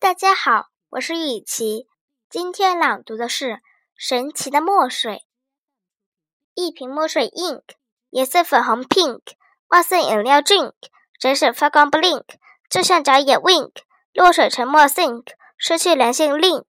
大家好，我是雨琪，今天朗读的是《神奇的墨水》。一瓶墨水 ink，颜色粉红 pink，万色饮料 drink，闪闪发光 blink，就像眨眼 wink，落水沉默 （sink），失去联系 link。